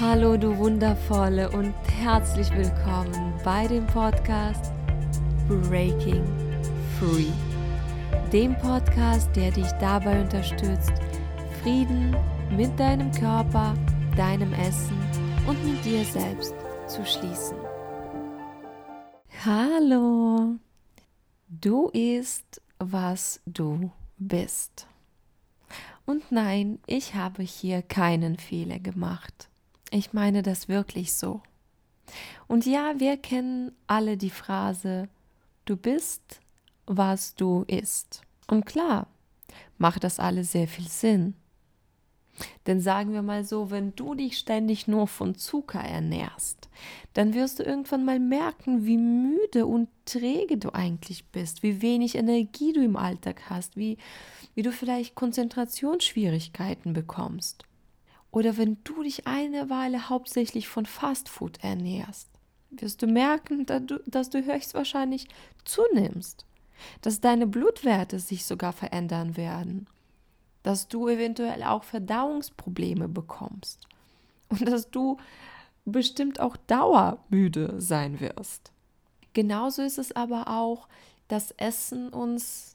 Hallo du wundervolle und herzlich willkommen bei dem Podcast Breaking Free. Dem Podcast, der dich dabei unterstützt, Frieden mit deinem Körper, deinem Essen und mit dir selbst zu schließen. Hallo, du isst, was du bist. Und nein, ich habe hier keinen Fehler gemacht. Ich meine das wirklich so. Und ja, wir kennen alle die Phrase, du bist, was du isst. Und klar, macht das alles sehr viel Sinn. Denn sagen wir mal so, wenn du dich ständig nur von Zucker ernährst, dann wirst du irgendwann mal merken, wie müde und träge du eigentlich bist, wie wenig Energie du im Alltag hast, wie, wie du vielleicht Konzentrationsschwierigkeiten bekommst. Oder wenn du dich eine Weile hauptsächlich von Fastfood ernährst, wirst du merken, dass du, höchstwahrscheinlich zunimmst, dass deine Blutwerte sich sogar verändern werden, dass du eventuell auch Verdauungsprobleme bekommst und dass du bestimmt auch dauermüde sein wirst. Genauso ist es aber auch, dass Essen uns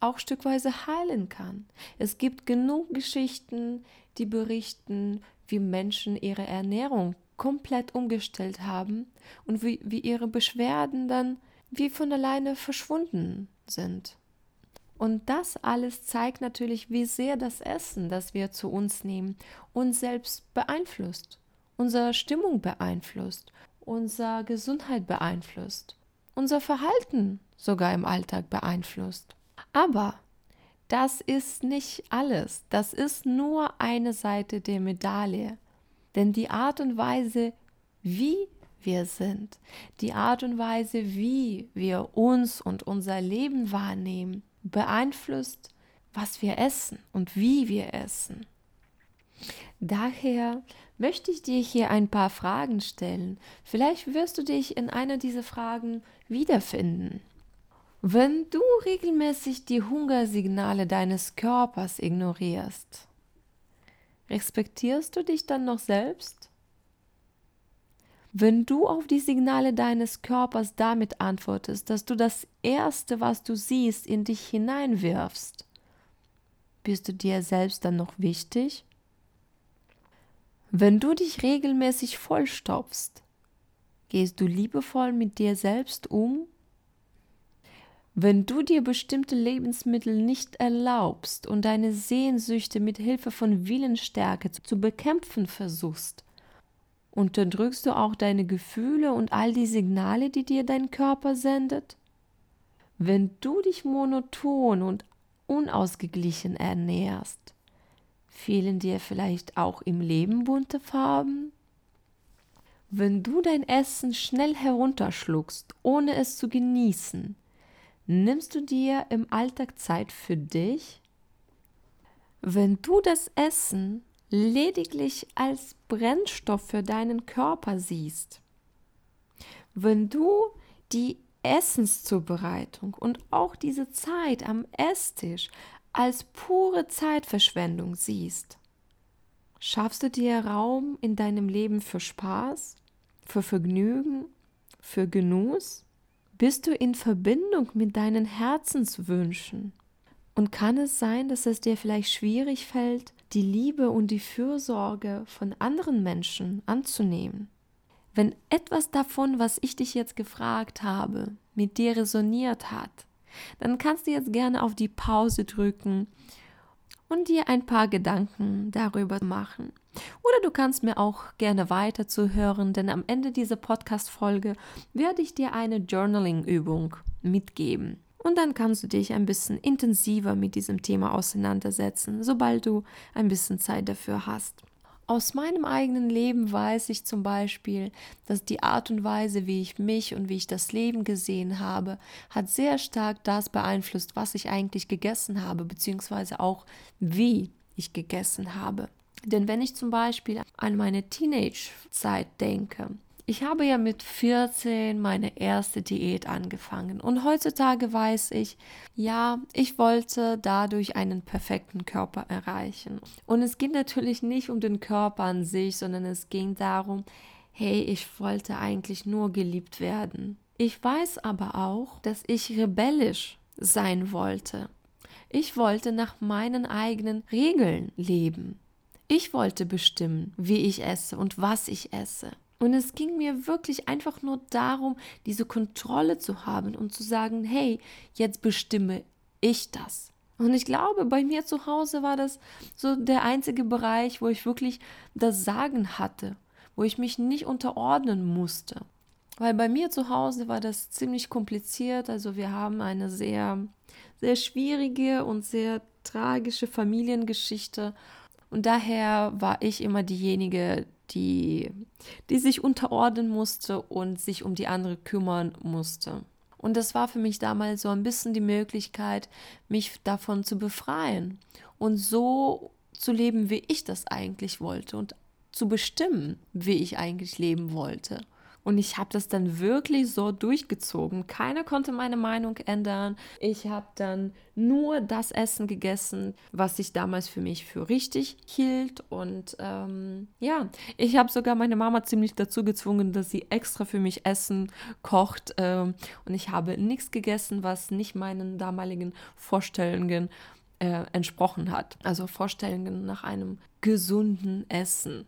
auch stückweise heilen kann. Es gibt genug Geschichten, die berichten, wie Menschen ihre Ernährung komplett umgestellt haben und wie, wie ihre Beschwerden dann wie von alleine verschwunden sind. Und das alles zeigt natürlich, wie sehr das Essen, das wir zu uns nehmen, uns selbst beeinflusst, unsere Stimmung beeinflusst, unsere Gesundheit beeinflusst, unser Verhalten sogar im Alltag beeinflusst. Aber das ist nicht alles. Das ist nur eine Seite der Medaille. Denn die Art und Weise, wie wir sind, die Art und Weise, wie wir uns und unser Leben wahrnehmen, beeinflusst, was wir essen und wie wir essen. Daher möchte ich dir hier ein paar Fragen stellen. Vielleicht wirst du dich in einer dieser Fragen wiederfinden. Wenn du regelmäßig die Hungersignale deines Körpers ignorierst, respektierst du dich dann noch selbst? Wenn du auf die Signale deines Körpers damit antwortest, dass du das Erste, was du siehst, in dich hineinwirfst, bist du dir selbst dann noch wichtig? Wenn du dich regelmäßig vollstopfst, gehst du liebevoll mit dir selbst um wenn du dir bestimmte Lebensmittel nicht erlaubst und deine Sehnsüchte mit Hilfe von Willensstärke zu bekämpfen versuchst, unterdrückst du auch deine Gefühle und all die Signale, die dir dein Körper sendet? Wenn du dich monoton und unausgeglichen ernährst, fehlen dir vielleicht auch im Leben bunte Farben? Wenn du dein Essen schnell herunterschluckst, ohne es zu genießen, Nimmst du dir im Alltag Zeit für dich? Wenn du das Essen lediglich als Brennstoff für deinen Körper siehst, wenn du die Essenszubereitung und auch diese Zeit am Esstisch als pure Zeitverschwendung siehst, schaffst du dir Raum in deinem Leben für Spaß, für Vergnügen, für Genuss? Bist du in Verbindung mit deinen Herzenswünschen? Und kann es sein, dass es dir vielleicht schwierig fällt, die Liebe und die Fürsorge von anderen Menschen anzunehmen? Wenn etwas davon, was ich dich jetzt gefragt habe, mit dir resoniert hat, dann kannst du jetzt gerne auf die Pause drücken und dir ein paar Gedanken darüber machen. Oder du kannst mir auch gerne weiter zuhören, denn am Ende dieser Podcast-Folge werde ich dir eine Journaling-Übung mitgeben. Und dann kannst du dich ein bisschen intensiver mit diesem Thema auseinandersetzen, sobald du ein bisschen Zeit dafür hast. Aus meinem eigenen Leben weiß ich zum Beispiel, dass die Art und Weise, wie ich mich und wie ich das Leben gesehen habe, hat sehr stark das beeinflusst, was ich eigentlich gegessen habe, beziehungsweise auch wie ich gegessen habe. Denn wenn ich zum Beispiel an meine Teenage-Zeit denke, Ich habe ja mit 14 meine erste Diät angefangen und heutzutage weiß ich, ja, ich wollte dadurch einen perfekten Körper erreichen. Und es ging natürlich nicht um den Körper an sich, sondern es ging darum, hey, ich wollte eigentlich nur geliebt werden. Ich weiß aber auch, dass ich rebellisch sein wollte. Ich wollte nach meinen eigenen Regeln leben. Ich wollte bestimmen, wie ich esse und was ich esse. Und es ging mir wirklich einfach nur darum, diese Kontrolle zu haben und zu sagen, hey, jetzt bestimme ich das. Und ich glaube, bei mir zu Hause war das so der einzige Bereich, wo ich wirklich das Sagen hatte, wo ich mich nicht unterordnen musste. Weil bei mir zu Hause war das ziemlich kompliziert. Also wir haben eine sehr, sehr schwierige und sehr tragische Familiengeschichte. Und daher war ich immer diejenige, die, die sich unterordnen musste und sich um die andere kümmern musste. Und das war für mich damals so ein bisschen die Möglichkeit, mich davon zu befreien und so zu leben, wie ich das eigentlich wollte und zu bestimmen, wie ich eigentlich leben wollte. Und ich habe das dann wirklich so durchgezogen. Keiner konnte meine Meinung ändern. Ich habe dann nur das Essen gegessen, was ich damals für mich für richtig hielt. Und ähm, ja, ich habe sogar meine Mama ziemlich dazu gezwungen, dass sie extra für mich Essen kocht. Ähm, und ich habe nichts gegessen, was nicht meinen damaligen Vorstellungen äh, entsprochen hat. Also Vorstellungen nach einem gesunden Essen.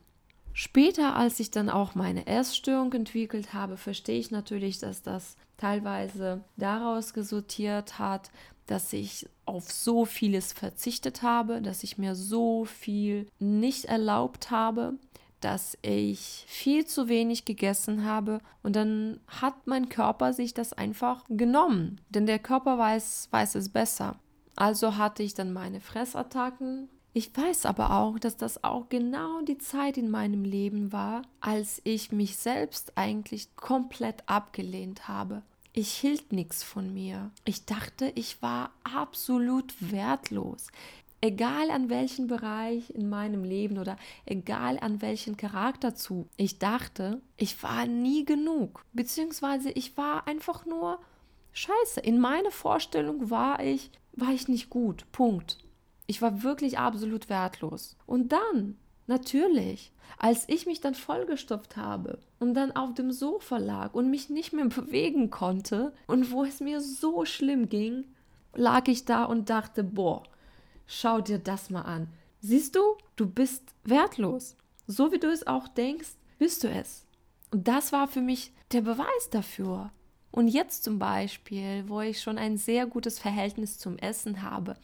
Später, als ich dann auch meine Essstörung entwickelt habe, verstehe ich natürlich, dass das teilweise daraus resultiert hat, dass ich auf so vieles verzichtet habe, dass ich mir so viel nicht erlaubt habe, dass ich viel zu wenig gegessen habe und dann hat mein Körper sich das einfach genommen, denn der Körper weiß, weiß es besser. Also hatte ich dann meine Fressattacken, ich weiß aber auch, dass das auch genau die Zeit in meinem Leben war, als ich mich selbst eigentlich komplett abgelehnt habe. Ich hielt nichts von mir. Ich dachte, ich war absolut wertlos. Egal an welchen Bereich in meinem Leben oder egal an welchen Charakterzug. Ich dachte, ich war nie genug. Beziehungsweise ich war einfach nur scheiße. In meiner Vorstellung war ich, war ich nicht gut. Punkt. Ich war wirklich absolut wertlos. Und dann, natürlich, als ich mich dann vollgestopft habe und dann auf dem Sofa lag und mich nicht mehr bewegen konnte und wo es mir so schlimm ging, lag ich da und dachte, boah, schau dir das mal an. Siehst du, du bist wertlos. So wie du es auch denkst, bist du es. Und das war für mich der Beweis dafür. Und jetzt zum Beispiel, wo ich schon ein sehr gutes Verhältnis zum Essen habe,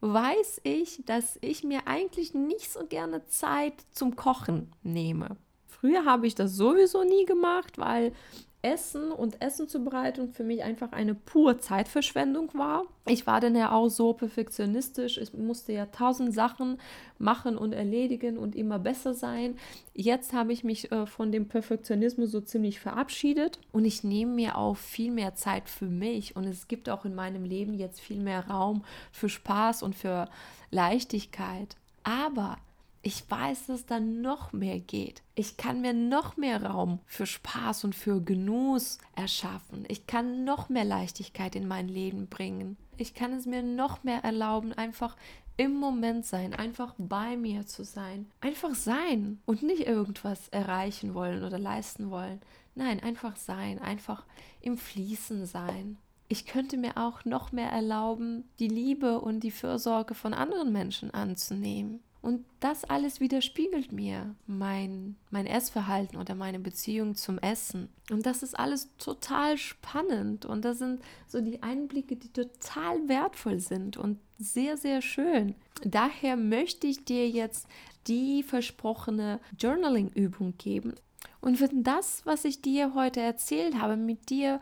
weiß ich, dass ich mir eigentlich nicht so gerne Zeit zum Kochen nehme. Früher habe ich das sowieso nie gemacht, weil Essen und Essenzubereitung für mich einfach eine pure Zeitverschwendung war. Ich war dann ja auch so perfektionistisch. Ich musste ja tausend Sachen machen und erledigen und immer besser sein. Jetzt habe ich mich äh, von dem Perfektionismus so ziemlich verabschiedet und ich nehme mir auch viel mehr Zeit für mich und es gibt auch in meinem Leben jetzt viel mehr Raum für Spaß und für Leichtigkeit. Aber ich weiß, dass da noch mehr geht. Ich kann mir noch mehr Raum für Spaß und für Genuss erschaffen. Ich kann noch mehr Leichtigkeit in mein Leben bringen. Ich kann es mir noch mehr erlauben, einfach im Moment sein, einfach bei mir zu sein. Einfach sein und nicht irgendwas erreichen wollen oder leisten wollen. Nein, einfach sein, einfach im Fließen sein. Ich könnte mir auch noch mehr erlauben, die Liebe und die Fürsorge von anderen Menschen anzunehmen. Und das alles widerspiegelt mir mein, mein Essverhalten oder meine Beziehung zum Essen. Und das ist alles total spannend. Und das sind so die Einblicke, die total wertvoll sind und sehr, sehr schön. Daher möchte ich dir jetzt die versprochene Journaling-Übung geben. Und wenn das, was ich dir heute erzählt habe, mit dir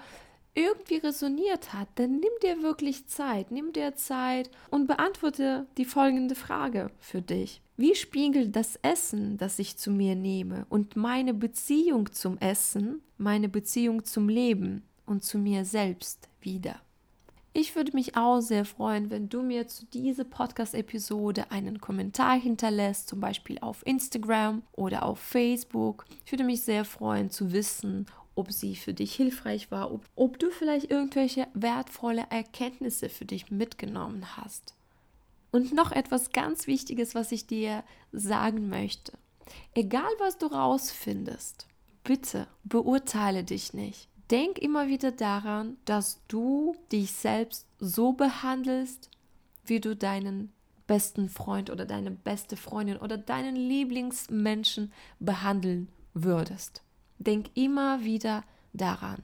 irgendwie resoniert hat, dann nimm dir wirklich Zeit, nimm dir Zeit und beantworte die folgende Frage für dich. Wie spiegelt das Essen, das ich zu mir nehme und meine Beziehung zum Essen, meine Beziehung zum Leben und zu mir selbst wider? Ich würde mich auch sehr freuen, wenn du mir zu dieser Podcast-Episode einen Kommentar hinterlässt, zum Beispiel auf Instagram oder auf Facebook. Ich würde mich sehr freuen zu wissen, ob sie für dich hilfreich war, ob, ob du vielleicht irgendwelche wertvolle Erkenntnisse für dich mitgenommen hast. Und noch etwas ganz Wichtiges, was ich dir sagen möchte. Egal, was du rausfindest, bitte beurteile dich nicht. Denk immer wieder daran, dass du dich selbst so behandelst, wie du deinen besten Freund oder deine beste Freundin oder deinen Lieblingsmenschen behandeln würdest. Denk immer wieder daran.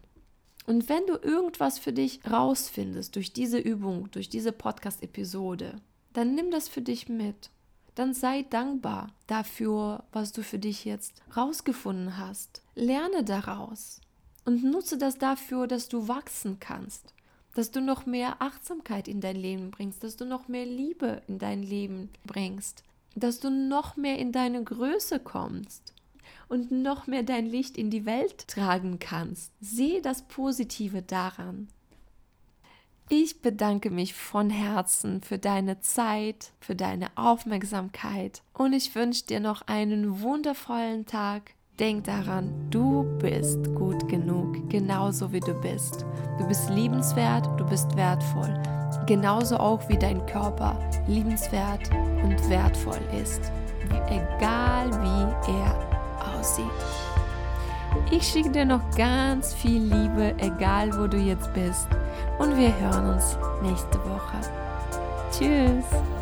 Und wenn du irgendwas für dich rausfindest durch diese Übung, durch diese Podcast-Episode, dann nimm das für dich mit. Dann sei dankbar dafür, was du für dich jetzt rausgefunden hast. Lerne daraus und nutze das dafür, dass du wachsen kannst, dass du noch mehr Achtsamkeit in dein Leben bringst, dass du noch mehr Liebe in dein Leben bringst, dass du noch mehr in deine Größe kommst und noch mehr dein Licht in die Welt tragen kannst. Sehe das Positive daran. Ich bedanke mich von Herzen für deine Zeit, für deine Aufmerksamkeit und ich wünsche dir noch einen wundervollen Tag. Denk daran, du bist gut genug, genauso wie du bist. Du bist liebenswert, du bist wertvoll, genauso auch wie dein Körper liebenswert und wertvoll ist, egal wie er aussieht. Ich schicke dir noch ganz viel Liebe, egal wo du jetzt bist und wir hören uns nächste Woche. Tschüss!